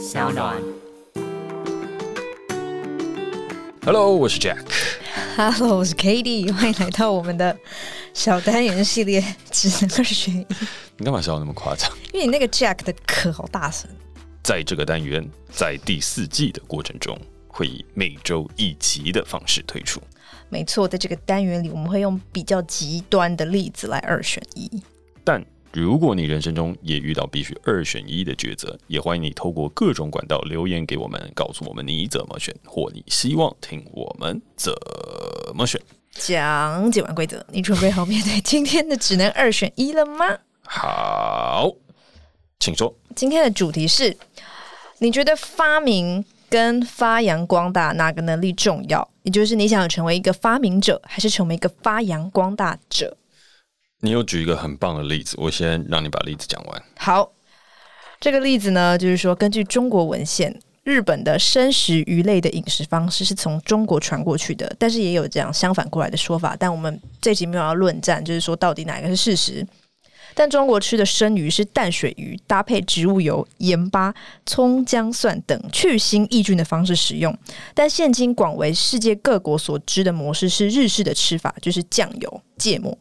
小暖。Hello，我是 Jack。Hello，我是 Katie。欢迎来到我们的小单元系列，只能二选一。你干嘛笑那么夸张？因为你那个 Jack 的咳好大声。在这个单元，在第四季的过程中，会以每周一集的方式推出。没错，在这个单元里，我们会用比较极端的例子来二选一。但如果你人生中也遇到必须二选一的抉择，也欢迎你透过各种管道留言给我们，告诉我们你怎么选，或你希望听我们怎么选。讲解完规则，你准备好面对今天的只能二选一了吗？好，请说。今天的主题是：你觉得发明跟发扬光大哪个能力重要？也就是你想成为一个发明者，还是成为一个发扬光大者？你有举一个很棒的例子，我先让你把例子讲完。好，这个例子呢，就是说，根据中国文献，日本的生食鱼类的饮食方式是从中国传过去的，但是也有这样相反过来的说法。但我们这集没有要论战，就是说到底哪个是事实。但中国吃的生鱼是淡水鱼，搭配植物油、盐巴、葱、姜、蒜等去腥抑菌的方式食用。但现今广为世界各国所知的模式是日式的吃法，就是酱油芥末。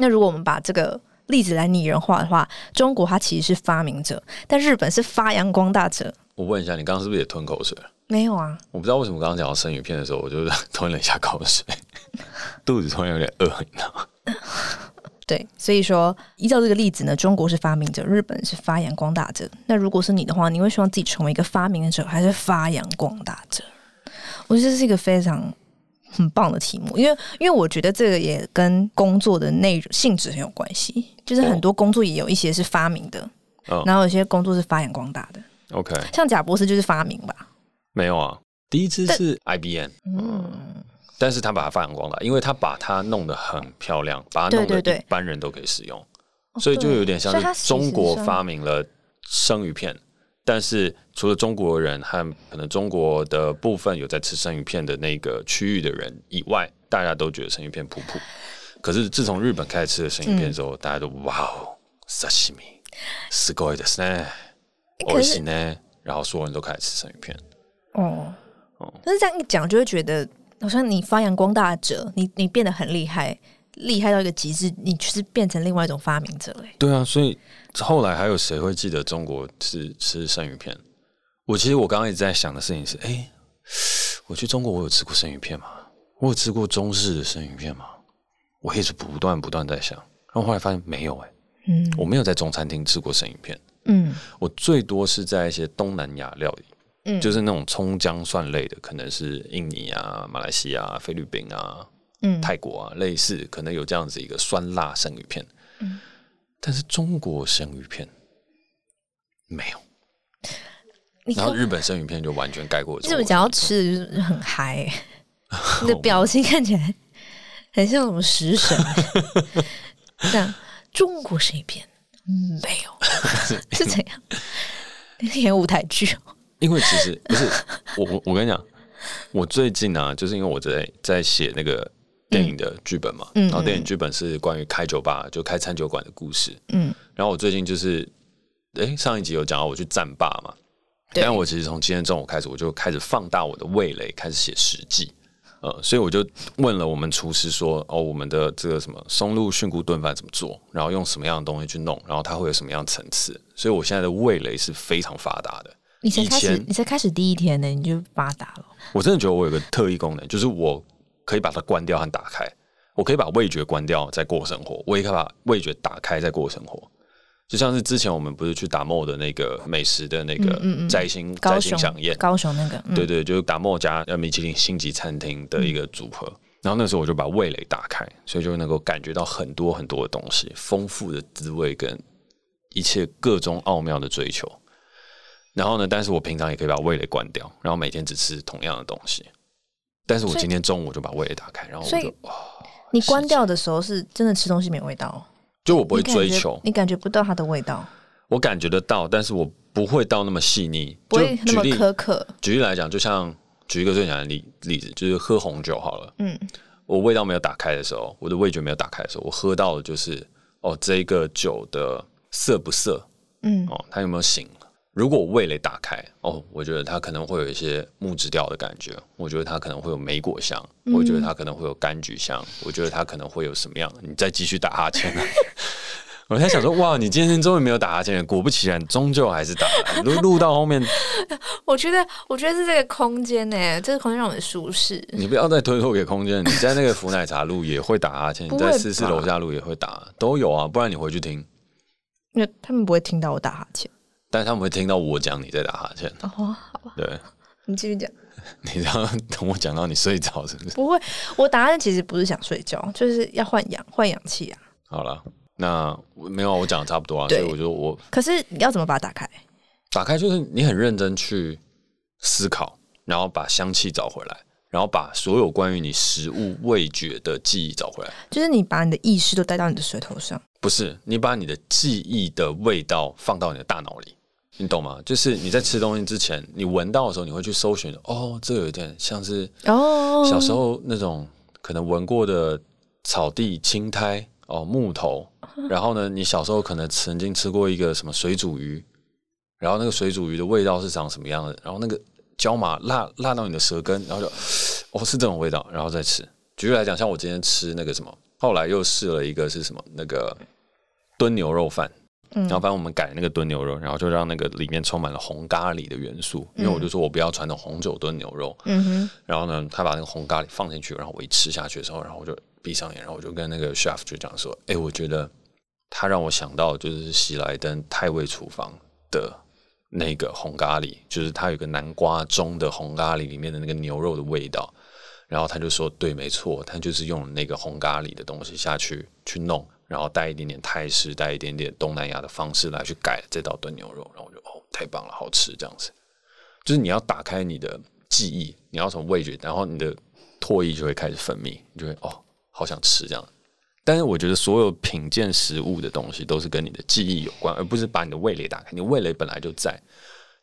那如果我们把这个例子来拟人化的话，中国它其实是发明者，但日本是发扬光大者。我问一下，你刚刚是不是也吞口水？没有啊，我不知道为什么刚刚讲到生鱼片的时候，我就 吞了一下口水，肚子突然有点饿，你知道吗？对，所以说依照这个例子呢，中国是发明者，日本是发扬光大者。那如果是你的话，你会希望自己成为一个发明者，还是发扬光大者？我觉得这是一个非常。很棒的题目，因为因为我觉得这个也跟工作的内容性质很有关系，就是很多工作也有一些是发明的，哦、然后有些工作是发扬光大的。OK，像贾博士就是发明吧？没有啊，第一支是 IBM，嗯，但是他把它发扬光大，因为他把它弄得很漂亮，把它弄得一般人都可以使用，对对对，所以就有点像是中国发明了生鱼片。但是除了中国人和可能中国的部分有在吃生鱼片的那个区域的人以外，大家都觉得生鱼片普普。可是自从日本开始吃了生鱼片之后，嗯、大家都哇哦，沙西米，すごいですね，美味しい呢。然后所有人都开始吃生鱼片。哦哦，但是这样一讲，就会觉得好像你发扬光大者，你你变得很厉害， 厉害到一个极致，你就是变成另外一种发明者了。对啊，所以。后来还有谁会记得中国吃吃生鱼片？我其实我刚刚一直在想的事情是：哎、欸，我去中国，我有吃过生鱼片吗？我有吃过中式的生鱼片吗？我一直不断不断在想，然后后来发现没有、欸，哎，嗯，我没有在中餐厅吃过生鱼片，嗯，我最多是在一些东南亚料理，嗯，就是那种葱姜蒜类的，可能是印尼啊、马来西亚、菲律宾啊、嗯、泰国啊，类似可能有这样子一个酸辣生鱼片，嗯。但是中国生鱼片没有，然后日本生鱼片就完全盖过。你怎么讲要吃的就是很嗨、欸，你的表情看起来很像什么食神。这样中国生鱼片没有 是怎样？演舞台剧哦。因为其实不是我我我跟你讲，我最近呢、啊，就是因为我在在写那个。电影的剧本嘛，嗯、然后电影剧本是关于开酒吧，就开餐酒馆的故事。嗯，然后我最近就是，哎，上一集有讲到我去战霸嘛，对但我其实从今天中午开始，我就开始放大我的味蕾，开始写实记。呃，所以我就问了我们厨师说，哦，我们的这个什么松露菌菇炖饭怎么做？然后用什么样的东西去弄？然后它会有什么样层次？所以我现在的味蕾是非常发达的。你才开始，你才开始第一天呢，你就发达了。我真的觉得我有个特异功能，就是我。可以把它关掉和打开，我可以把味觉关掉再过生活，我也可以把味觉打开再过生活。就像是之前我们不是去打墨的那个美食的那个摘星摘星飨宴，高雄那个，对对，就是打墨加米其林星级餐厅的一个组合。嗯、然后那时候我就把味蕾打开，所以就能够感觉到很多很多的东西，丰富的滋味跟一切各种奥妙的追求。然后呢，但是我平常也可以把味蕾关掉，然后每天只吃同样的东西。但是我今天中午就把味蕾打开，然后我就哇，你关掉的时候是真的吃东西没味道，就我不会追求，你感觉不到它的味道，我感觉得到，但是我不会到那么细腻，不会那么苛刻。举例来讲，就像举一个最简单的例例子，就是喝红酒好了，嗯，我味道没有打开的时候，我的味觉没有打开的时候，我喝到的就是哦，这个酒的涩不涩，嗯，哦，它有没有醒？如果味蕾打开哦，我觉得它可能会有一些木质调的感觉，我觉得它可能会有莓果香，嗯、我觉得它可能会有柑橘香，我觉得它可能会有什么样？你再继续打哈欠。我在想说，哇，你今天终于没有打哈欠，果不其然，终究还是打了。录录到后面，我觉得，我觉得是这个空间呢，这个空间让我很舒适。你不要再推脱给空间，你在那个福奶茶录也会打哈欠，你在四四楼下录也会打，都有啊，不然你回去听。因为他们不会听到我打哈欠，但是他们会听到我讲你在打哈欠。哦，好吧，对，你继续讲。你然后等我讲到你睡着是不是？不会，我打哈欠其实不是想睡觉，就是要换氧换氧气啊。好了。那没有，我讲的差不多啊，所以我就我。可是你要怎么把它打开？打开就是你很认真去思考，然后把香气找回来，然后把所有关于你食物味觉的记忆找回来。就是你把你的意识都带到你的舌头上。不是，你把你的记忆的味道放到你的大脑里，你懂吗？就是你在吃东西之前，你闻到的时候，你会去搜寻，哦，这个有点像是哦，小时候那种可能闻过的草地青苔。哦，木头，然后呢，你小时候可能曾经吃过一个什么水煮鱼，然后那个水煮鱼的味道是长什么样的？然后那个椒麻辣辣到你的舌根，然后就哦是这种味道，然后再吃。举例来讲，像我今天吃那个什么，后来又试了一个是什么那个炖牛肉饭，嗯，然后反正我们改那个炖牛肉，然后就让那个里面充满了红咖喱的元素，因为我就说我不要传统红酒炖牛肉，嗯哼，然后呢，他把那个红咖喱放进去，然后我一吃下去的时候，然后我就。闭上眼，然后我就跟那个 chef 就讲说：“哎，我觉得他让我想到就是喜来登太味厨房的那个红咖喱，就是它有个南瓜中的红咖喱里面的那个牛肉的味道。”然后他就说：“对，没错，他就是用那个红咖喱的东西下去去弄，然后带一点点泰式，带一点点东南亚的方式来去改这道炖牛肉。”然后我就哦，太棒了，好吃这样子。就是你要打开你的记忆，你要从味觉，然后你的唾液就会开始分泌，你就会哦。好想吃这样，但是我觉得所有品鉴食物的东西都是跟你的记忆有关，而不是把你的味蕾打开。你味蕾本来就在，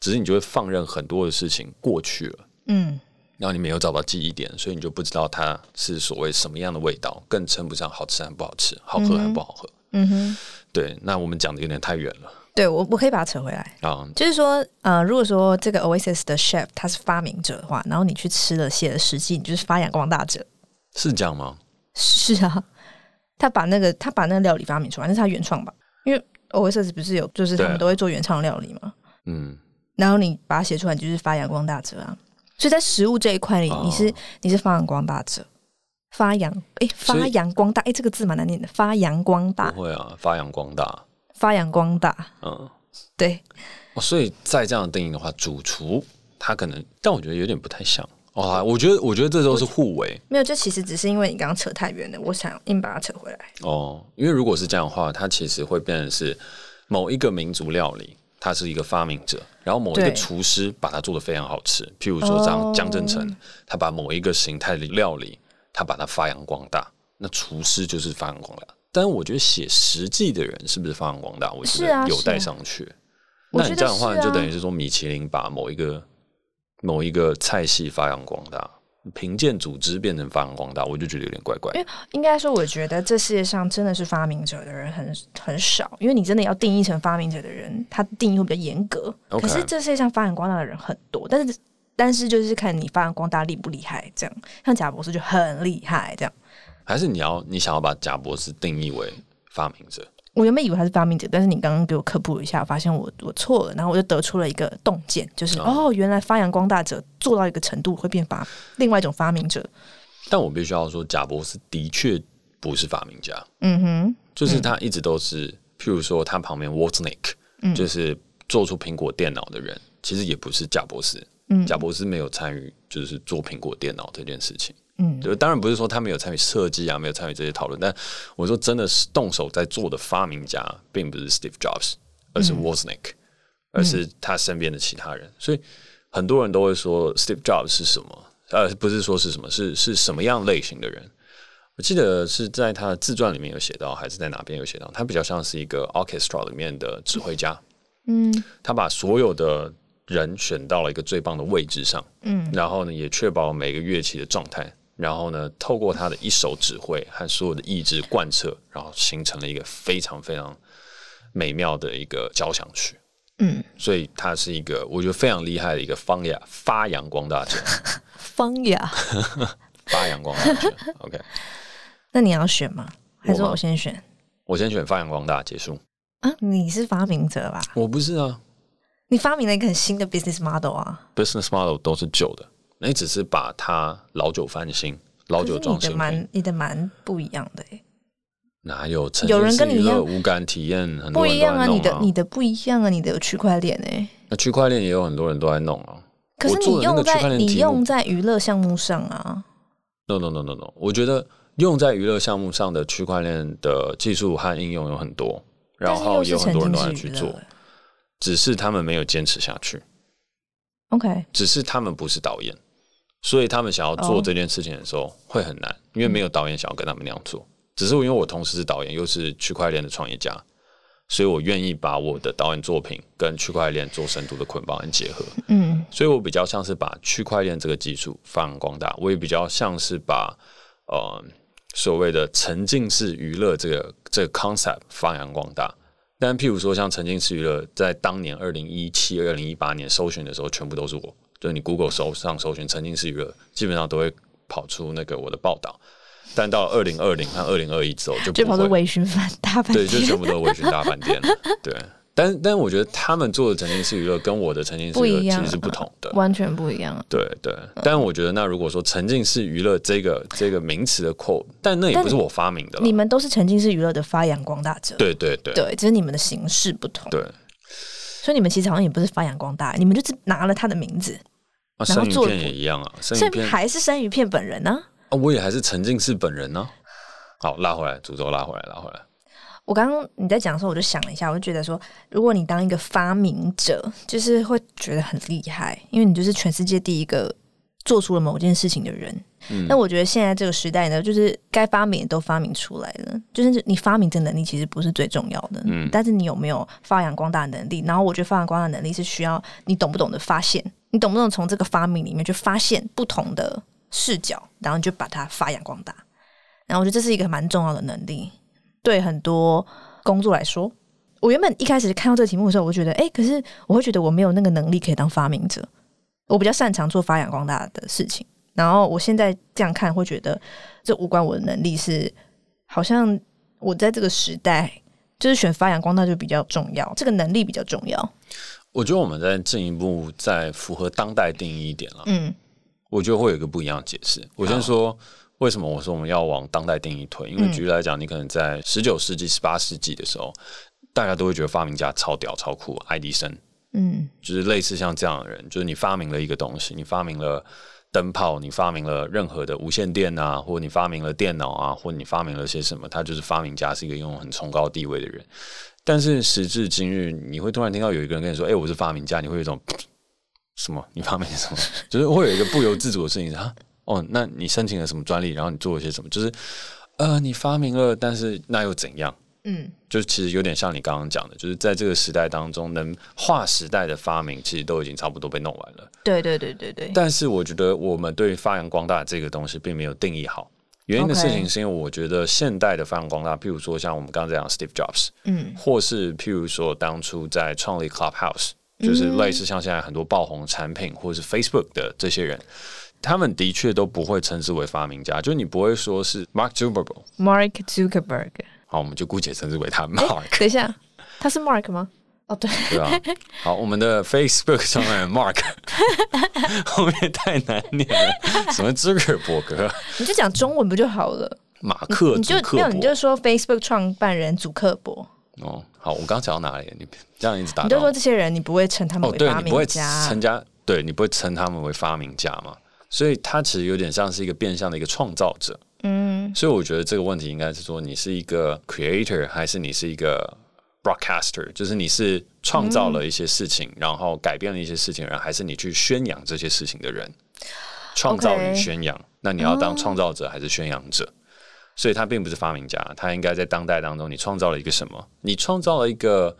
只是你就会放任很多的事情过去了，嗯，然后你没有找到记忆点，所以你就不知道它是所谓什么样的味道，更称不上好吃还不好吃，好喝还不好喝。嗯哼，对，那我们讲的有点太远了。对，我我可以把它扯回来啊，就是说，呃，如果说这个 Oasis 的 chef 他是发明者的话，然后你去吃了写了实际，你就是发扬光大者，是这样吗？是啊，他把那个他把那个料理发明出来，那是他原创吧？因为 Oasis 不是有，就是他们都会做原创料理嘛。嗯，然后你把它写出来，就是发扬光大者啊。所以在食物这一块里，哦、你是你是发扬光大者，发扬哎，发扬光大哎，这个字蛮难念的，发扬光大。不会啊，发扬光大，发扬光大。嗯，对。哦，所以在这样的定义的话，主厨他可能，但我觉得有点不太像。哦，我觉得，我觉得这都是互为。没有，这其实只是因为你刚刚扯太远了，我想硬把它扯回来。哦，因为如果是这样的话，它其实会变成是某一个民族料理，它是一个发明者，然后某一个厨师把它做的非常好吃。譬如说，像江振成，他把某一个形态的料理，他把它发扬光大，那厨师就是发扬光大。但是我觉得写实际的人是不是发扬光大，我觉得有待商榷。啊啊、那你这样的话，啊、就等于是说米其林把某一个。某一个菜系发扬光大，评鉴组织变成发扬光大，我就觉得有点怪怪。因为应该说，我觉得这世界上真的是发明者的人很很少，因为你真的要定义成发明者的人，他定义会比较严格。可是这世界上发扬光大的人很多，但是但是就是看你发扬光大厉不厉害，这样。像贾博士就很厉害，这样。还是你要你想要把贾博士定义为发明者？我原本以为他是发明者，但是你刚刚给我科普一下，我发现我我错了，然后我就得出了一个洞见，就是、嗯、哦，原来发扬光大者做到一个程度会变发另外一种发明者。但我必须要说，贾博士的确不是发明家。嗯哼，就是他一直都是，嗯、譬如说他旁边 Wozniak，就是做出苹果电脑的人，嗯、其实也不是贾博士。嗯，贾博士没有参与，就是做苹果电脑这件事情。嗯，就，当然不是说他没有参与设计啊，没有参与这些讨论。但我说真的是动手在做的发明家，并不是 Steve Jobs，而是 Wozniak，、嗯、而是他身边的其他人。所以很多人都会说 Steve Jobs 是什么？呃，不是说是什么，是是什么样类型的人？我记得是在他的自传里面有写到，还是在哪边有写到？他比较像是一个 orchestra 里面的指挥家。嗯，他把所有的人选到了一个最棒的位置上。嗯，然后呢，也确保每个乐器的状态。然后呢，透过他的一手指挥和所有的意志贯彻，然后形成了一个非常非常美妙的一个交响曲。嗯，所以他是一个我觉得非常厉害的一个方雅发扬光大者。方雅，发扬光大者。OK，那你要选吗？还是我先选？我先选发扬光大结束。啊，你是发明者吧？我不是啊。你发明了一个很新的 business model 啊？business model 都是旧的，你只是把它老酒翻新，老酒装新。你的蛮，你的蛮不一样的哎。哪有？有人跟你一样无感体验，很不一样啊！你的你的不一样啊！你的有区块链哎。那区块链也有很多人都在弄啊。可是你用在你用在娱乐项目上啊？No no no no no！我觉得用在娱乐项目上的区块链的技术和应用有很多，然后有很多人都在去做。只是他们没有坚持下去，OK。只是他们不是导演，所以他们想要做这件事情的时候会很难，因为没有导演想要跟他们那样做。只是因为我同时是导演，又是区块链的创业家，所以我愿意把我的导演作品跟区块链做深度的捆绑和结合。嗯，所以我比较像是把区块链这个技术发扬光大，我也比较像是把呃所谓的沉浸式娱乐这个这个 concept 发扬光大。但譬如说，像沉浸式娱乐，在当年二零一七、二零一八年搜寻的时候，全部都是我。就是你 Google 搜上搜寻沉浸式娱乐，基本上都会跑出那个我的报道。但到二零二零和二零二一之后，就就跑出微醺饭大饭店，对，就全部都微醺大饭店了。对。但但我觉得他们做的沉浸式娱乐跟我的沉浸式娱乐其实是不同的，完全不一样。对对，但我觉得那如果说沉浸式娱乐这个这个名词的 quote，但那也不是我发明的。你们都是沉浸式娱乐的发扬光大者。对对对，对，只是你们的形式不同。对，所以你们其实好像也不是发扬光大，你们就是拿了他的名字，然后做也一样啊，生鱼片还是生鱼片本人呢？啊，我也还是沉浸式本人呢。好，拉回来，诅咒拉回来，拉回来。我刚刚你在讲的时候，我就想了一下，我就觉得说，如果你当一个发明者，就是会觉得很厉害，因为你就是全世界第一个做出了某件事情的人。嗯，那我觉得现在这个时代呢，就是该发明都发明出来了，就是你发明的能力其实不是最重要的，嗯，但是你有没有发扬光大的能力？然后我觉得发扬光大的能力是需要你懂不懂得发现，你懂不懂从这个发明里面去发现不同的视角，然后你就把它发扬光大。然后我觉得这是一个蛮重要的能力。对很多工作来说，我原本一开始看到这个题目的时候，我觉得，哎，可是我会觉得我没有那个能力可以当发明者。我比较擅长做发扬光大的事情。然后我现在这样看，会觉得这无关我的能力，是好像我在这个时代，就是选发扬光大就比较重要，这个能力比较重要。我觉得我们再进一步再符合当代定义一点了。嗯，我觉得会有一个不一样的解释。我先说。为什么我说我们要往当代定义推？因为举例来讲，你可能在十九世纪、十八世纪的时候，大家都会觉得发明家超屌、超酷，爱迪生，嗯，就是类似像这样的人，就是你发明了一个东西，你发明了灯泡，你发明了任何的无线电啊，或者你发明了电脑啊，或者你发明了些什么，他就是发明家，是一个拥有很崇高地位的人。但是时至今日，你会突然听到有一个人跟你说：“哎，我是发明家。”你会有一种什么？你发明什么？就是会有一个不由自主的事情啊。哦，那你申请了什么专利？然后你做了些什么？就是，呃，你发明了，但是那又怎样？嗯，就其实有点像你刚刚讲的，就是在这个时代当中，能划时代的发明，其实都已经差不多被弄完了。对对对对对。但是我觉得我们对发扬光大这个东西并没有定义好。原因的事情是因为我觉得现代的发扬光大，譬如说像我们刚刚在讲 Steve Jobs，嗯，或是譬如说当初在创立 Clubhouse，就是类似像现在很多爆红产品，或是 Facebook 的这些人。他们的确都不会称之为发明家，就你不会说是 Mark Zuckerberg。Mark Zuckerberg。好，我们就姑且称之为他 Mark。等一下，他是 Mark 吗？哦，对，对啊。好，我们的 Facebook 上面 Mark，后面太难念了，什么 Zuckerberg？你就讲中文不就好了？马克，你就没有，你就说 Facebook 创办人祖克伯。哦，好，我刚讲到哪里？你这样一直打，你就说这些人，你不会称他们为发明家，称家，对你不会称他们为发明家吗？所以他其实有点像是一个变相的一个创造者，嗯，所以我觉得这个问题应该是说，你是一个 creator 还是你是一个 broadcaster？就是你是创造了一些事情，嗯、然后改变了一些事情，然后还是你去宣扬这些事情的人？创造与宣扬.那你要当创造者还是宣扬者？嗯、所以他并不是发明家，他应该在当代当中，你创造了一个什么？你创造了一个。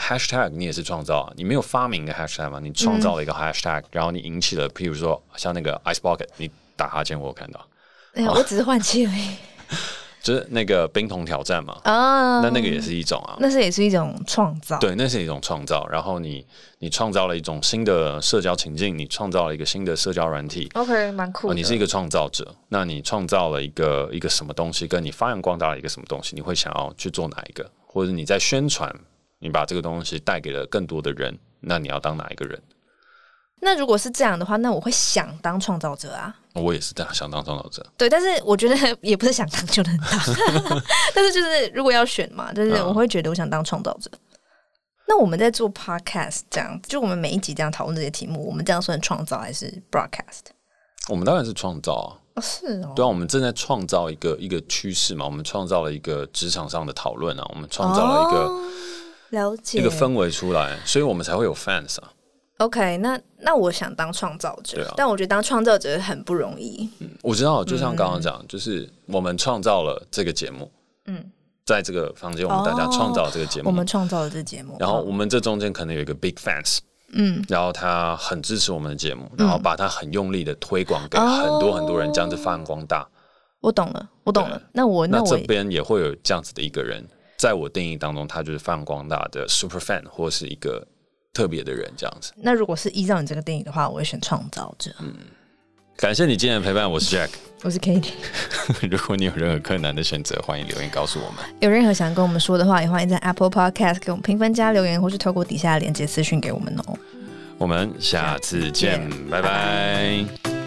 Hashtag 你也是创造啊，你没有发明一个 Hashtag 吗？你创造了一个 Hashtag，、嗯、然后你引起了，譬如说像那个 Ice Bucket，你打哈欠我有看到。哎呀，我只是换气而已。就是那个冰桶挑战嘛。啊，那那个也是一种啊，那是也是一种创造。对，那是一种创造。然后你你创造了一种新的社交情境，你创造了一个新的社交软体。OK，蛮酷的。你是一个创造者，那你创造了一个一个什么东西，跟你发扬光大了一个什么东西，你会想要去做哪一个？或者你在宣传，你把这个东西带给了更多的人，那你要当哪一个人？那如果是这样的话，那我会想当创造者啊。我也是这样想当创造者。对，但是我觉得也不是想当就能当。但是就是如果要选嘛，就是我会觉得我想当创造者。嗯。那我们在做 podcast 这样，就我们每一集这样讨论这些题目，我们这样算创造还是 broadcast？我们当然是创造啊。哦，是哦。对啊，我们正在创造一个一个趋势嘛。我们创造了一个职场上的讨论啊，我们创造了一个、哦、了解一个氛围出来，所以我们才会有 fans 啊。OK，那那我想当创造者，啊、但我觉得当创造者很不容易。嗯，我知道，就像刚刚讲，就是我们创造了这个节目，嗯，在这个房间，我们大家创造了这个节目，哦、我们创造了这个节目，然后我们这中间可能有一个 big fans，嗯，然后他很支持我们的节目，然后把他很用力的推广给很多很多人，这样子发扬光大。我懂了，我懂了。那我那，我那这边也会有这样子的一个人，在我定义当中，他就是发扬光大的 super fan 或是一个。特别的人这样子。那如果是依照你这个电影的话，我会选创造者。嗯，感谢你今天的陪伴，我是 Jack，我是 Cady。如果你有任何困难的选择，欢迎留言告诉我们。有任何想跟我们说的话，也欢迎在 Apple Podcast 给我们评分加留言，或是透过底下的链接私讯给我们哦。我们下次见，拜拜。